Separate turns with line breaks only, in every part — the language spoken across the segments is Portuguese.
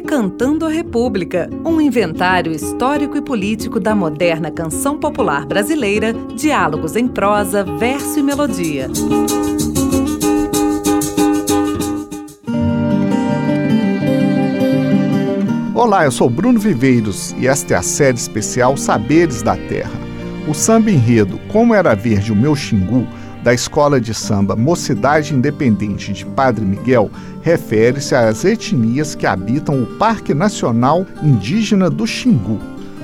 Decantando a República, um inventário histórico e político da moderna canção popular brasileira, diálogos em prosa, verso e melodia.
Olá, eu sou Bruno Viveiros e esta é a série especial Saberes da Terra. O samba enredo Como Era Verde o Meu Xingu da Escola de Samba Mocidade Independente de Padre Miguel refere-se às etnias que habitam o Parque Nacional Indígena do Xingu.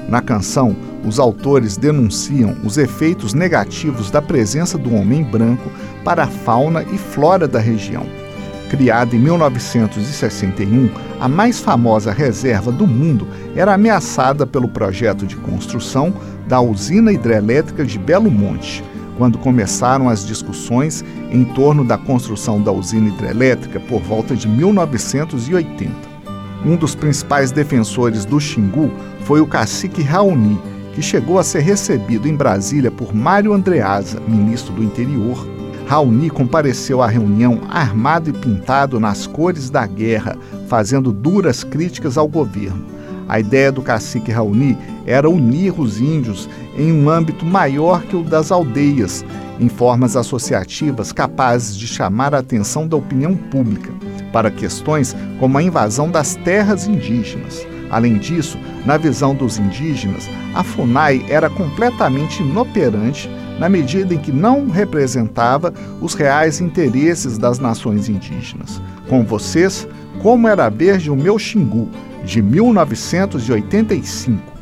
Na canção, os autores denunciam os efeitos negativos da presença do homem branco para a fauna e flora da região. Criada em 1961, a mais famosa reserva do mundo era ameaçada pelo projeto de construção da usina hidrelétrica de Belo Monte quando começaram as discussões em torno da construção da usina hidrelétrica por volta de 1980. Um dos principais defensores do Xingu foi o cacique Raoni, que chegou a ser recebido em Brasília por Mário Andreasa, ministro do Interior. Raoni compareceu à reunião armado e pintado nas cores da guerra, fazendo duras críticas ao governo. A ideia do cacique Raoni era unir os índios em um âmbito maior que o das aldeias, em formas associativas capazes de chamar a atenção da opinião pública para questões como a invasão das terras indígenas. Além disso, na visão dos indígenas, a FUNAI era completamente inoperante na medida em que não representava os reais interesses das nações indígenas. Com vocês, como era verde o meu Xingu, de 1985.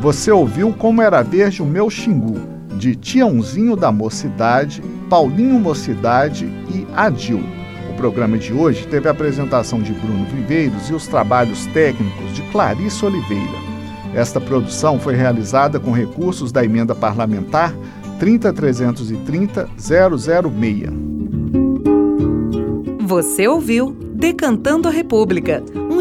Você ouviu Como Era Verde o Meu Xingu, de Tiãozinho da Mocidade, Paulinho Mocidade e Adil. O programa de hoje teve a apresentação de Bruno Viveiros e os trabalhos técnicos de Clarice Oliveira. Esta produção foi realizada com recursos da emenda parlamentar 30330 006.
Você ouviu Decantando a República,